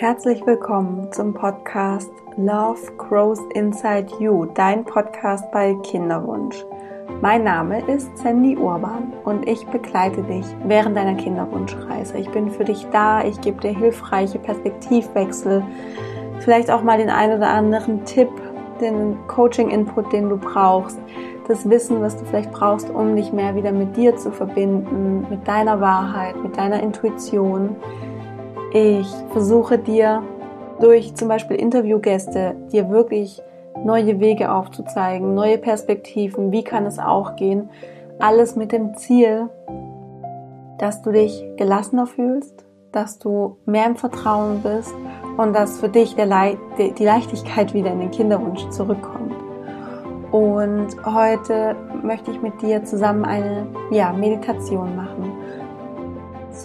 Herzlich willkommen zum Podcast Love Grows Inside You, dein Podcast bei Kinderwunsch. Mein Name ist Sandy Urban und ich begleite dich während deiner Kinderwunschreise. Ich bin für dich da, ich gebe dir hilfreiche Perspektivwechsel, vielleicht auch mal den einen oder anderen Tipp, den Coaching-Input, den du brauchst, das Wissen, was du vielleicht brauchst, um dich mehr wieder mit dir zu verbinden, mit deiner Wahrheit, mit deiner Intuition ich versuche dir durch zum Beispiel Interviewgäste dir wirklich neue Wege aufzuzeigen, neue Perspektiven, wie kann es auch gehen. Alles mit dem Ziel, dass du dich gelassener fühlst, dass du mehr im Vertrauen bist und dass für dich Le die Leichtigkeit wieder in den Kinderwunsch zurückkommt. Und heute möchte ich mit dir zusammen eine ja, Meditation machen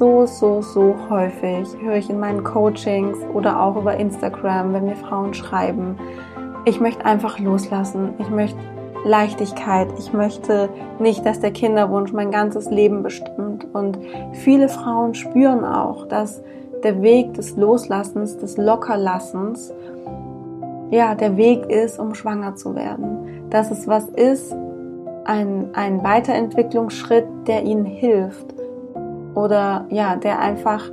so, so, so häufig höre ich in meinen Coachings oder auch über Instagram, wenn mir Frauen schreiben, ich möchte einfach loslassen, ich möchte Leichtigkeit, ich möchte nicht, dass der Kinderwunsch mein ganzes Leben bestimmt. Und viele Frauen spüren auch, dass der Weg des Loslassens, des Lockerlassens, ja, der Weg ist, um schwanger zu werden. Dass es was ist, ein, ein Weiterentwicklungsschritt, der ihnen hilft oder ja, der einfach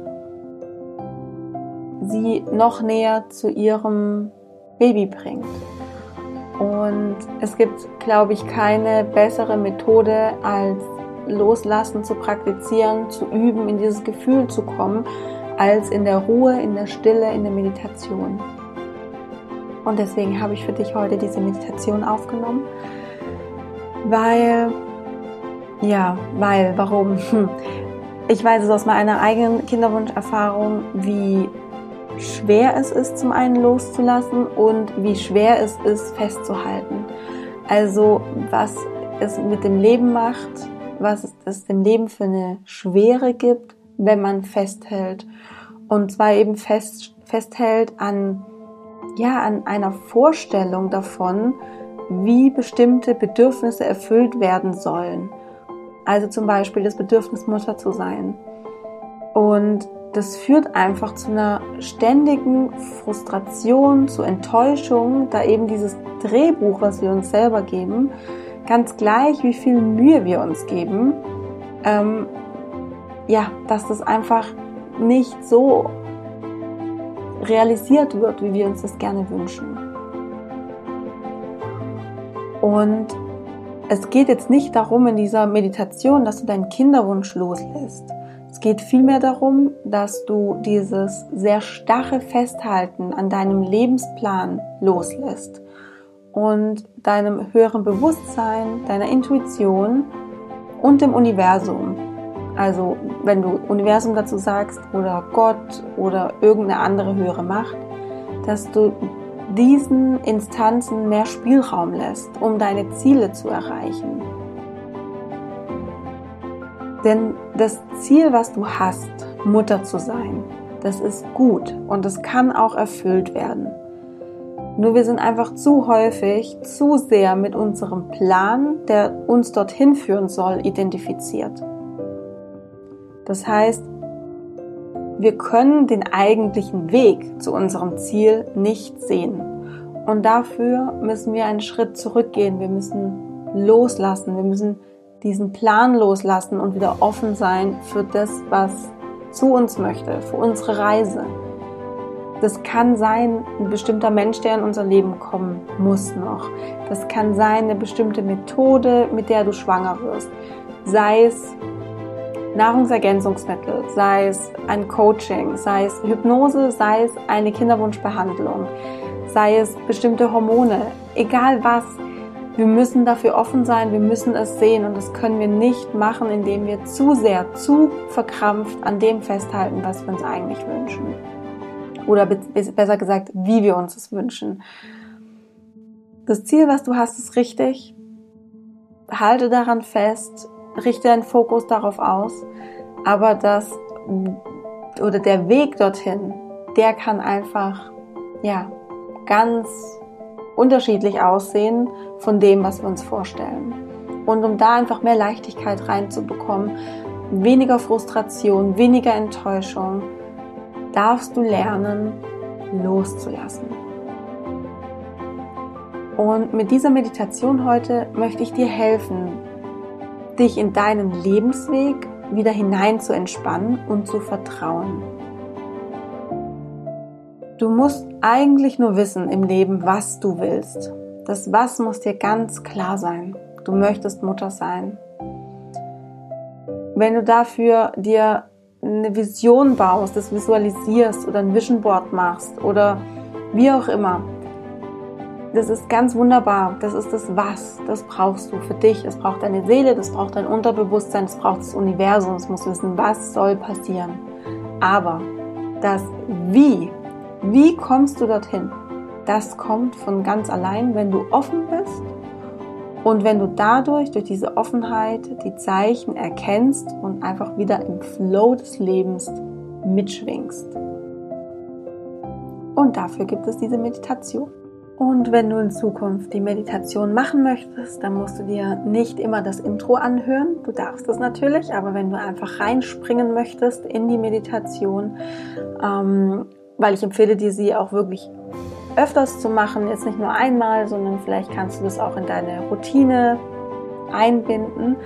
sie noch näher zu ihrem Baby bringt. Und es gibt, glaube ich, keine bessere Methode als Loslassen zu praktizieren, zu üben, in dieses Gefühl zu kommen, als in der Ruhe, in der Stille, in der Meditation. Und deswegen habe ich für dich heute diese Meditation aufgenommen, weil, ja, weil, warum? Ich weiß es aus meiner eigenen Kinderwunscherfahrung, wie schwer es ist, zum einen loszulassen und wie schwer es ist, festzuhalten. Also was es mit dem Leben macht, was es dem Leben für eine Schwere gibt, wenn man festhält. Und zwar eben fest, festhält an, ja, an einer Vorstellung davon, wie bestimmte Bedürfnisse erfüllt werden sollen. Also zum Beispiel das Bedürfnis, Mutter zu sein. Und das führt einfach zu einer ständigen Frustration, zu Enttäuschung, da eben dieses Drehbuch, was wir uns selber geben, ganz gleich, wie viel Mühe wir uns geben, ähm, ja, dass das einfach nicht so realisiert wird, wie wir uns das gerne wünschen. Und es geht jetzt nicht darum in dieser Meditation, dass du deinen Kinderwunsch loslässt. Es geht vielmehr darum, dass du dieses sehr starre Festhalten an deinem Lebensplan loslässt und deinem höheren Bewusstsein, deiner Intuition und dem Universum. Also wenn du Universum dazu sagst oder Gott oder irgendeine andere höhere Macht, dass du diesen Instanzen mehr Spielraum lässt, um deine Ziele zu erreichen. Denn das Ziel, was du hast, Mutter zu sein, das ist gut und es kann auch erfüllt werden. Nur wir sind einfach zu häufig, zu sehr mit unserem Plan, der uns dorthin führen soll, identifiziert. Das heißt, wir können den eigentlichen Weg zu unserem Ziel nicht sehen. Und dafür müssen wir einen Schritt zurückgehen. Wir müssen loslassen. Wir müssen diesen Plan loslassen und wieder offen sein für das, was zu uns möchte, für unsere Reise. Das kann sein, ein bestimmter Mensch, der in unser Leben kommen muss noch. Das kann sein, eine bestimmte Methode, mit der du schwanger wirst. Sei es Nahrungsergänzungsmittel, sei es ein Coaching, sei es Hypnose, sei es eine Kinderwunschbehandlung, sei es bestimmte Hormone, egal was. Wir müssen dafür offen sein, wir müssen es sehen und das können wir nicht machen, indem wir zu sehr, zu verkrampft an dem festhalten, was wir uns eigentlich wünschen. Oder besser gesagt, wie wir uns es wünschen. Das Ziel, was du hast, ist richtig. Halte daran fest, richte deinen Fokus darauf aus, aber das oder der Weg dorthin, der kann einfach ja ganz unterschiedlich aussehen von dem, was wir uns vorstellen. Und um da einfach mehr Leichtigkeit reinzubekommen, weniger Frustration, weniger Enttäuschung, darfst du lernen, loszulassen. Und mit dieser Meditation heute möchte ich dir helfen, dich in deinen Lebensweg wieder hinein zu entspannen und zu vertrauen. Du musst eigentlich nur wissen im Leben, was du willst. Das Was muss dir ganz klar sein. Du möchtest Mutter sein. Wenn du dafür dir eine Vision baust, das visualisierst oder ein Vision Board machst oder wie auch immer, das ist ganz wunderbar. Das ist das Was. Das brauchst du für dich. Es braucht deine Seele, das braucht dein Unterbewusstsein, es braucht das Universum. Es muss wissen, was soll passieren. Aber das Wie, wie kommst du dorthin? Das kommt von ganz allein, wenn du offen bist und wenn du dadurch, durch diese Offenheit, die Zeichen erkennst und einfach wieder im Flow des Lebens mitschwingst. Und dafür gibt es diese Meditation. Und wenn du in Zukunft die Meditation machen möchtest, dann musst du dir nicht immer das Intro anhören. Du darfst es natürlich, aber wenn du einfach reinspringen möchtest in die Meditation, ähm, weil ich empfehle dir sie auch wirklich öfters zu machen, jetzt nicht nur einmal, sondern vielleicht kannst du das auch in deine Routine einbinden,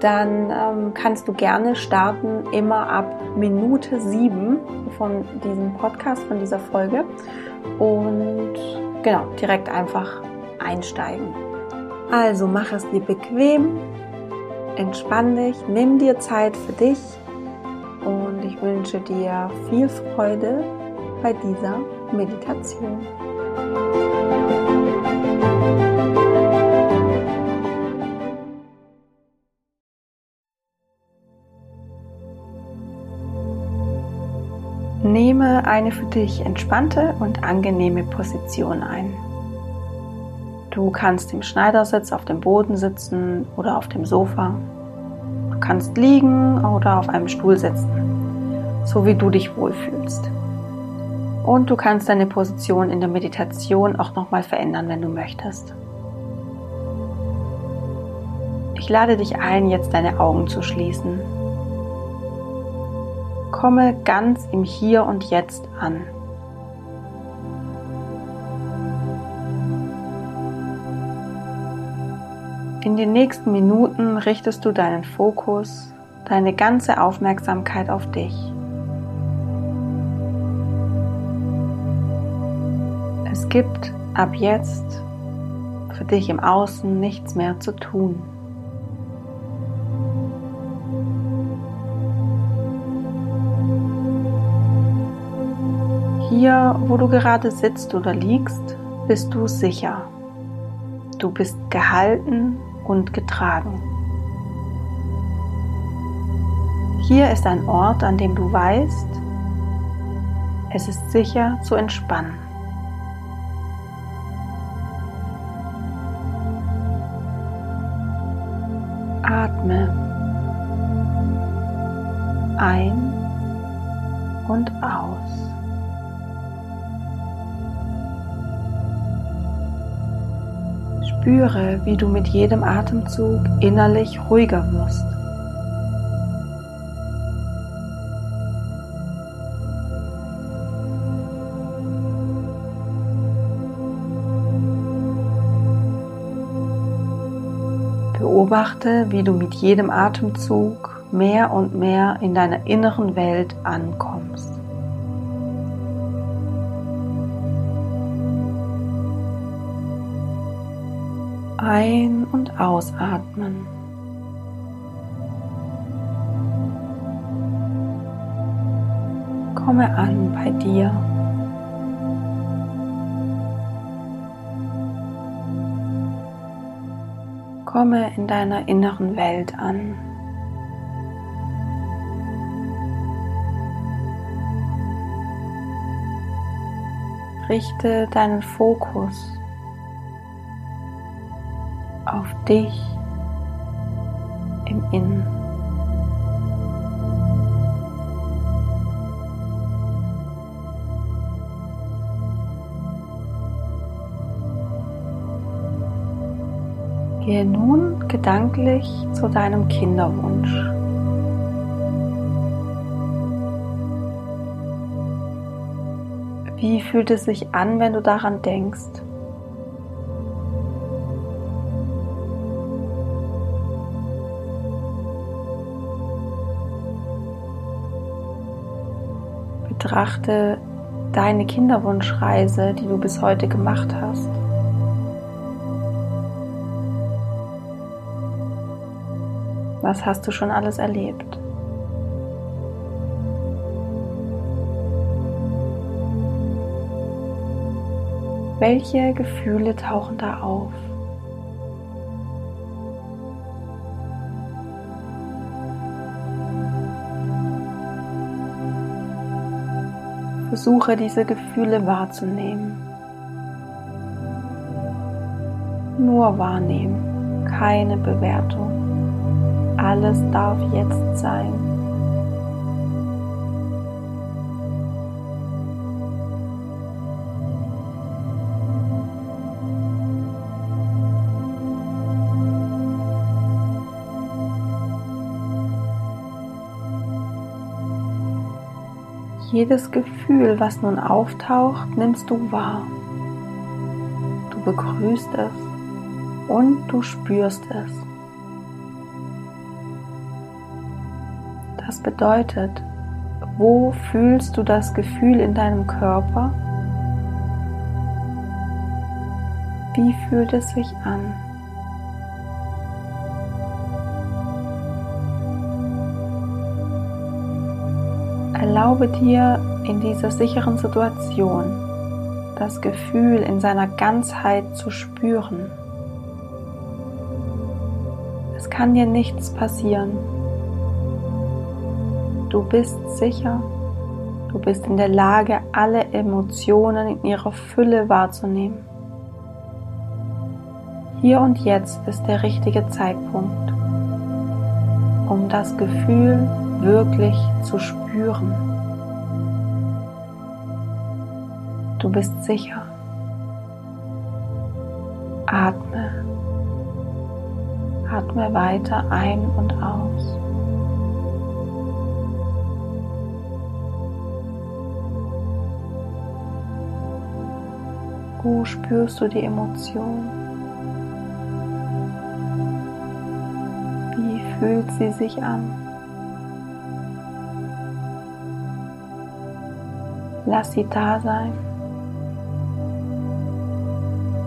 dann ähm, kannst du gerne starten immer ab Minute sieben von diesem Podcast, von dieser Folge und genau, direkt einfach einsteigen. Also mach es dir bequem, entspann dich, nimm dir Zeit für dich und ich wünsche dir viel Freude bei dieser Meditation. Eine für dich entspannte und angenehme Position ein. Du kannst im Schneidersitz auf dem Boden sitzen oder auf dem Sofa. Du kannst liegen oder auf einem Stuhl sitzen, so wie du dich wohlfühlst. Und du kannst deine Position in der Meditation auch nochmal verändern, wenn du möchtest. Ich lade dich ein, jetzt deine Augen zu schließen. Komme ganz im Hier und Jetzt an. In den nächsten Minuten richtest du deinen Fokus, deine ganze Aufmerksamkeit auf dich. Es gibt ab jetzt für dich im Außen nichts mehr zu tun. Hier, wo du gerade sitzt oder liegst, bist du sicher. Du bist gehalten und getragen. Hier ist ein Ort, an dem du weißt, es ist sicher zu entspannen. Atme ein und aus. Spüre, wie du mit jedem Atemzug innerlich ruhiger wirst. Beobachte, wie du mit jedem Atemzug mehr und mehr in deiner inneren Welt ankommst. Ein- und ausatmen. Komme an bei dir. Komme in deiner inneren Welt an. Richte deinen Fokus auf dich im Innen. Gehe nun gedanklich zu deinem Kinderwunsch. Wie fühlt es sich an, wenn du daran denkst? Betrachte deine Kinderwunschreise, die du bis heute gemacht hast. Was hast du schon alles erlebt? Welche Gefühle tauchen da auf? Versuche diese Gefühle wahrzunehmen. Nur wahrnehmen, keine Bewertung. Alles darf jetzt sein. Jedes Gefühl, was nun auftaucht, nimmst du wahr. Du begrüßt es und du spürst es. Das bedeutet, wo fühlst du das Gefühl in deinem Körper? Wie fühlt es sich an? Erlaube dir in dieser sicheren Situation das Gefühl in seiner Ganzheit zu spüren. Es kann dir nichts passieren. Du bist sicher. Du bist in der Lage, alle Emotionen in ihrer Fülle wahrzunehmen. Hier und jetzt ist der richtige Zeitpunkt, um das Gefühl wirklich zu spüren. Du bist sicher. Atme. Atme weiter ein und aus. Wo spürst du die Emotion? Wie fühlt sie sich an? Lass sie da sein.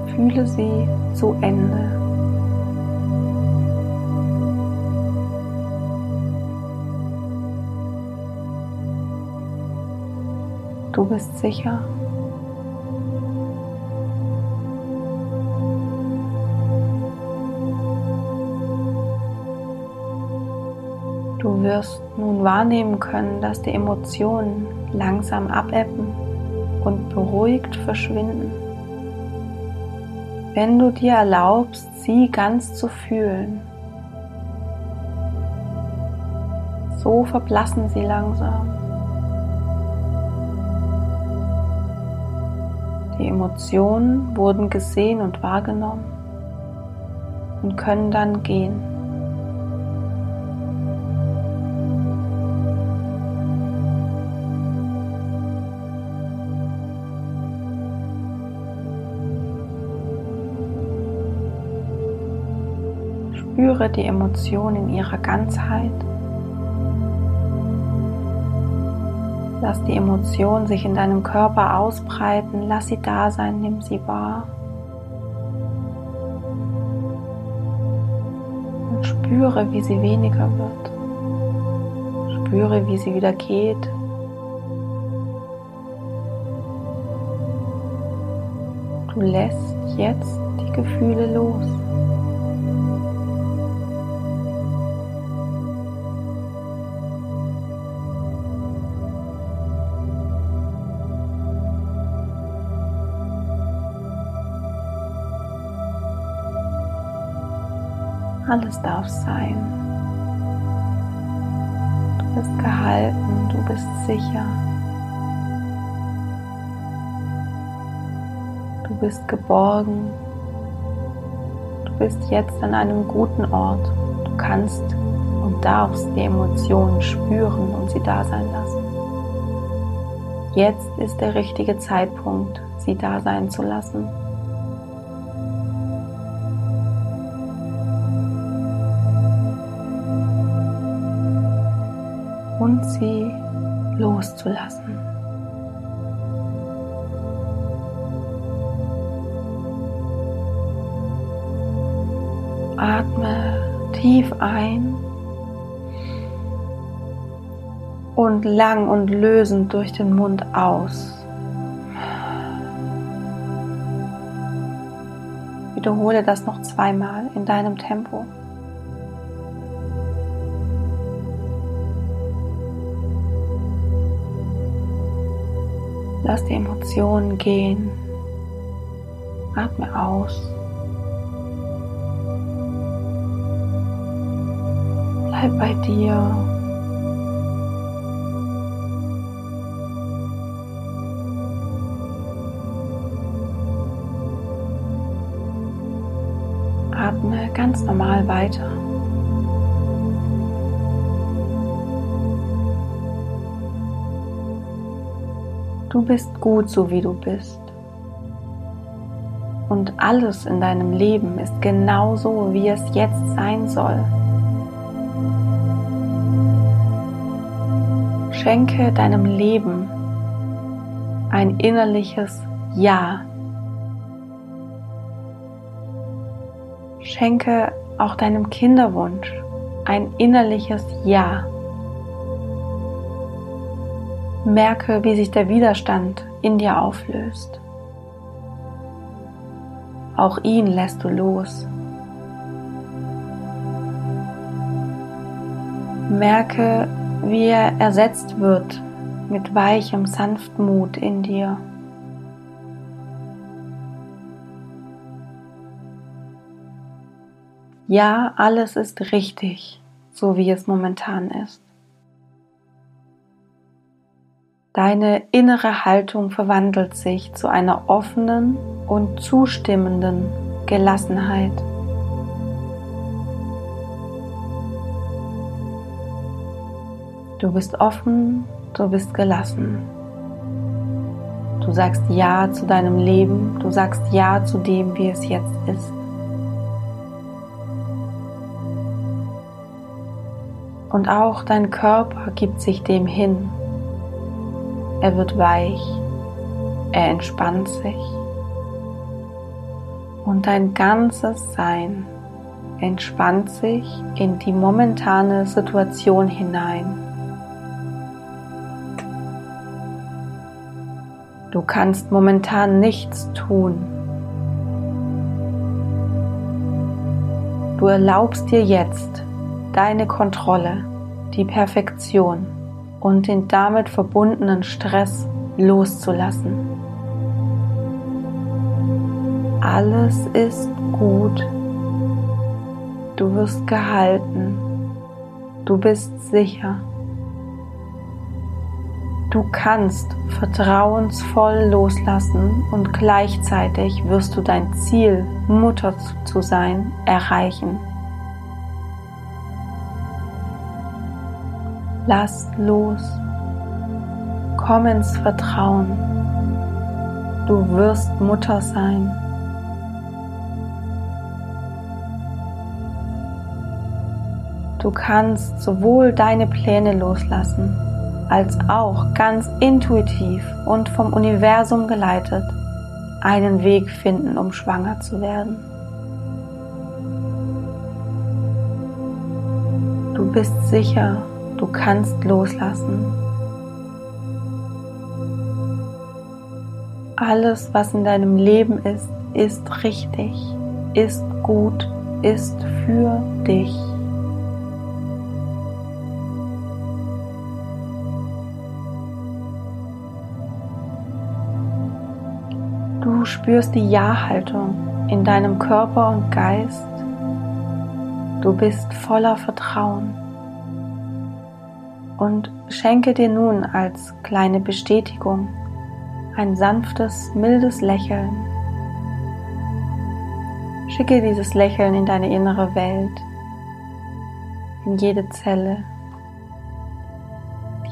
Fühle sie zu Ende. Du bist sicher. Du wirst nun wahrnehmen können, dass die Emotionen langsam abebben und beruhigt verschwinden. Wenn du dir erlaubst, sie ganz zu fühlen, so verblassen sie langsam. Die Emotionen wurden gesehen und wahrgenommen und können dann gehen. Spüre die Emotion in ihrer Ganzheit. Lass die Emotion sich in deinem Körper ausbreiten. Lass sie da sein, nimm sie wahr. Und spüre, wie sie weniger wird. Spüre, wie sie wieder geht. Du lässt jetzt die Gefühle los. Alles darf sein. Du bist gehalten, du bist sicher. Du bist geborgen. Du bist jetzt an einem guten Ort. Du kannst und darfst die Emotionen spüren und sie da sein lassen. Jetzt ist der richtige Zeitpunkt, sie da sein zu lassen. Und sie loszulassen. Atme tief ein und lang und lösend durch den Mund aus. Wiederhole das noch zweimal in deinem Tempo. Lass die Emotionen gehen. Atme aus. Bleib bei dir. atme ganz normal weiter. Du bist gut so wie du bist. Und alles in deinem Leben ist genau so, wie es jetzt sein soll. Schenke deinem Leben ein innerliches Ja. Schenke auch deinem Kinderwunsch ein innerliches Ja. Merke, wie sich der Widerstand in dir auflöst. Auch ihn lässt du los. Merke, wie er ersetzt wird mit weichem Sanftmut in dir. Ja, alles ist richtig, so wie es momentan ist. Deine innere Haltung verwandelt sich zu einer offenen und zustimmenden Gelassenheit. Du bist offen, du bist gelassen. Du sagst Ja zu deinem Leben, du sagst Ja zu dem, wie es jetzt ist. Und auch dein Körper gibt sich dem hin. Er wird weich, er entspannt sich und dein ganzes Sein entspannt sich in die momentane Situation hinein. Du kannst momentan nichts tun. Du erlaubst dir jetzt deine Kontrolle, die Perfektion und den damit verbundenen Stress loszulassen. Alles ist gut. Du wirst gehalten. Du bist sicher. Du kannst vertrauensvoll loslassen und gleichzeitig wirst du dein Ziel, Mutter zu sein, erreichen. Lass los. Komm ins Vertrauen. Du wirst Mutter sein. Du kannst sowohl deine Pläne loslassen, als auch ganz intuitiv und vom Universum geleitet einen Weg finden, um schwanger zu werden. Du bist sicher Du kannst loslassen. Alles, was in deinem Leben ist, ist richtig, ist gut, ist für dich. Du spürst die Ja-Haltung in deinem Körper und Geist. Du bist voller Vertrauen und schenke dir nun als kleine Bestätigung ein sanftes, mildes Lächeln. Schicke dieses Lächeln in deine innere Welt, in jede Zelle.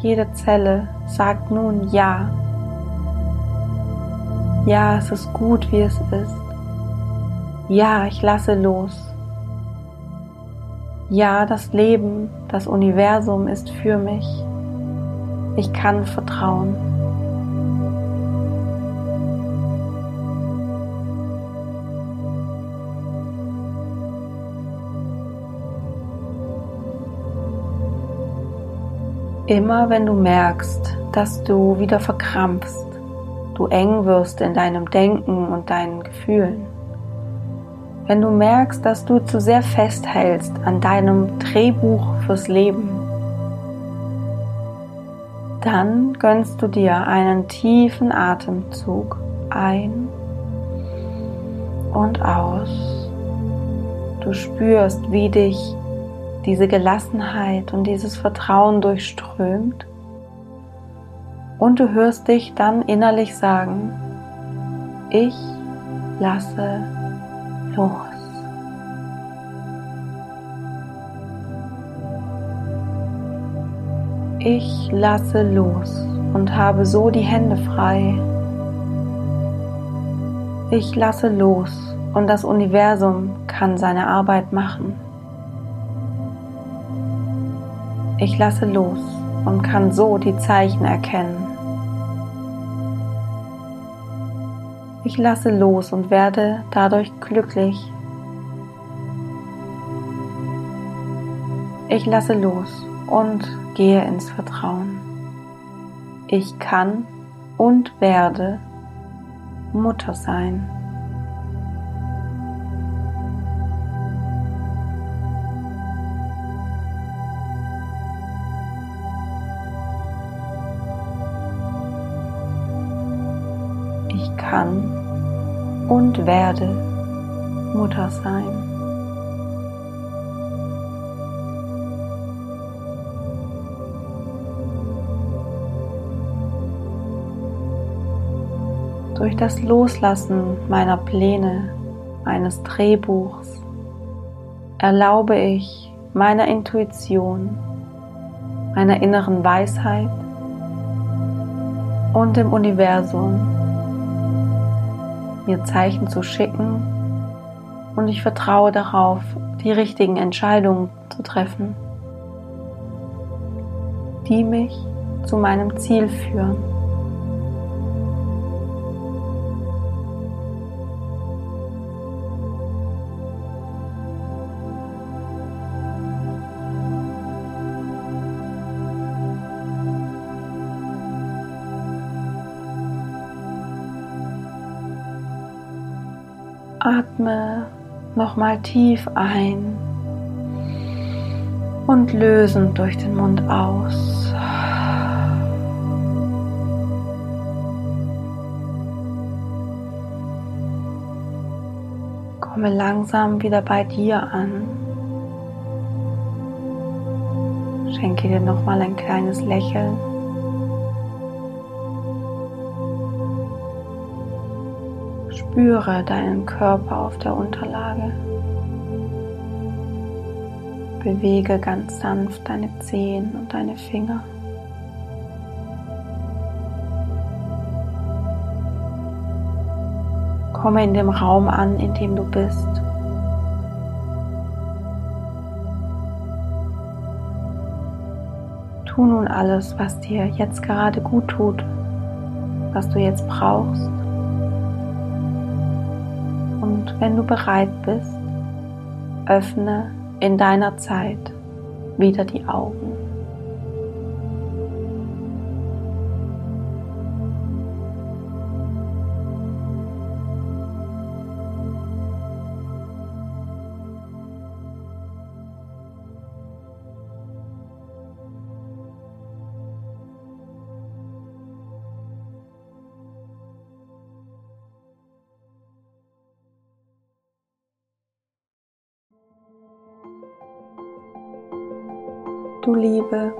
Jede Zelle sagt nun Ja Ja, es ist gut, wie es ist. Ja, ich lasse los. Ja, das Leben, das Universum ist für mich. Ich kann vertrauen. Immer wenn du merkst, dass du wieder verkrampfst, du eng wirst in deinem Denken und deinen Gefühlen, wenn du merkst, dass du zu sehr festhältst an deinem Drehbuch fürs Leben, dann gönnst du dir einen tiefen Atemzug ein und aus. Du spürst, wie dich diese Gelassenheit und dieses Vertrauen durchströmt und du hörst dich dann innerlich sagen, ich lasse los. Ich lasse los und habe so die Hände frei. Ich lasse los und das Universum kann seine Arbeit machen. Ich lasse los und kann so die Zeichen erkennen. Ich lasse los und werde dadurch glücklich. Ich lasse los und gehe ins Vertrauen. Ich kann und werde Mutter sein. kann und werde Mutter sein. Durch das Loslassen meiner Pläne, meines Drehbuchs, erlaube ich meiner Intuition, meiner inneren Weisheit und dem Universum mir Zeichen zu schicken und ich vertraue darauf, die richtigen Entscheidungen zu treffen, die mich zu meinem Ziel führen. Atme nochmal tief ein und lösend durch den Mund aus. Komme langsam wieder bei dir an. Schenke dir nochmal ein kleines Lächeln. Spüre deinen Körper auf der Unterlage. Bewege ganz sanft deine Zehen und deine Finger. Komme in dem Raum an, in dem du bist. Tu nun alles, was dir jetzt gerade gut tut, was du jetzt brauchst. Wenn du bereit bist, öffne in deiner Zeit wieder die Augen. Du Liebe.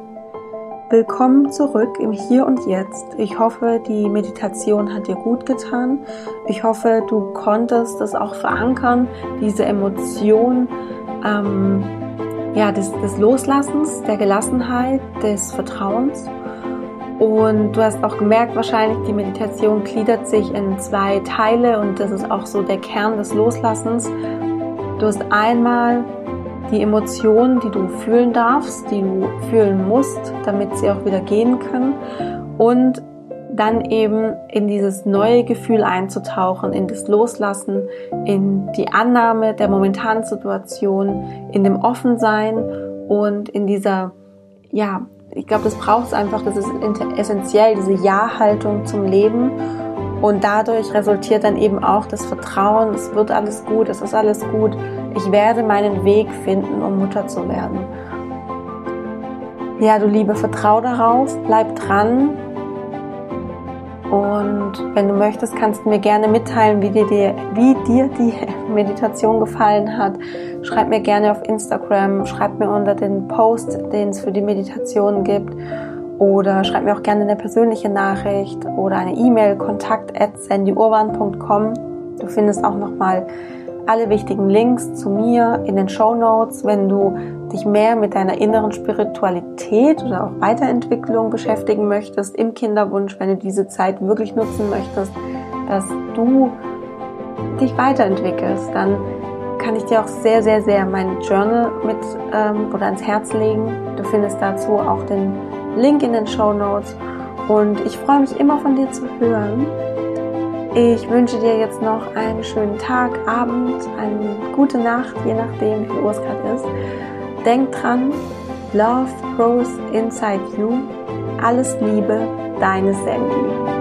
Willkommen zurück im Hier und Jetzt. Ich hoffe, die Meditation hat dir gut getan. Ich hoffe, du konntest es auch verankern, diese Emotion ähm, ja, des, des Loslassens, der Gelassenheit, des Vertrauens. Und du hast auch gemerkt, wahrscheinlich, die Meditation gliedert sich in zwei Teile und das ist auch so der Kern des Loslassens. Du hast einmal die Emotionen, die du fühlen darfst, die du fühlen musst, damit sie auch wieder gehen können. Und dann eben in dieses neue Gefühl einzutauchen, in das Loslassen, in die Annahme der momentanen Situation, in dem Offensein und in dieser, ja, ich glaube, das braucht es einfach, das ist essentiell, diese Ja-Haltung zum Leben. Und dadurch resultiert dann eben auch das Vertrauen, es wird alles gut, es ist alles gut. Ich werde meinen Weg finden, um Mutter zu werden. Ja, du Liebe, vertrau darauf, bleib dran, und wenn du möchtest, kannst du mir gerne mitteilen, wie dir, die, wie dir die Meditation gefallen hat. Schreib mir gerne auf Instagram, schreib mir unter den Post, den es für die Meditation gibt. Oder schreib mir auch gerne eine persönliche Nachricht oder eine E-Mail, kontakt at sandyurban.com. Du findest auch nochmal alle wichtigen Links zu mir in den Show Notes, wenn du dich mehr mit deiner inneren Spiritualität oder auch Weiterentwicklung beschäftigen möchtest im Kinderwunsch, wenn du diese Zeit wirklich nutzen möchtest, dass du dich weiterentwickelst, dann kann ich dir auch sehr, sehr, sehr mein Journal mit ähm, oder ans Herz legen. Du findest dazu auch den Link in den Show Notes. Und ich freue mich immer von dir zu hören. Ich wünsche dir jetzt noch einen schönen Tag, Abend, eine gute Nacht, je nachdem, wie Uhr es gerade ist. Denk dran, Love grows inside you. Alles Liebe, deine Sandy.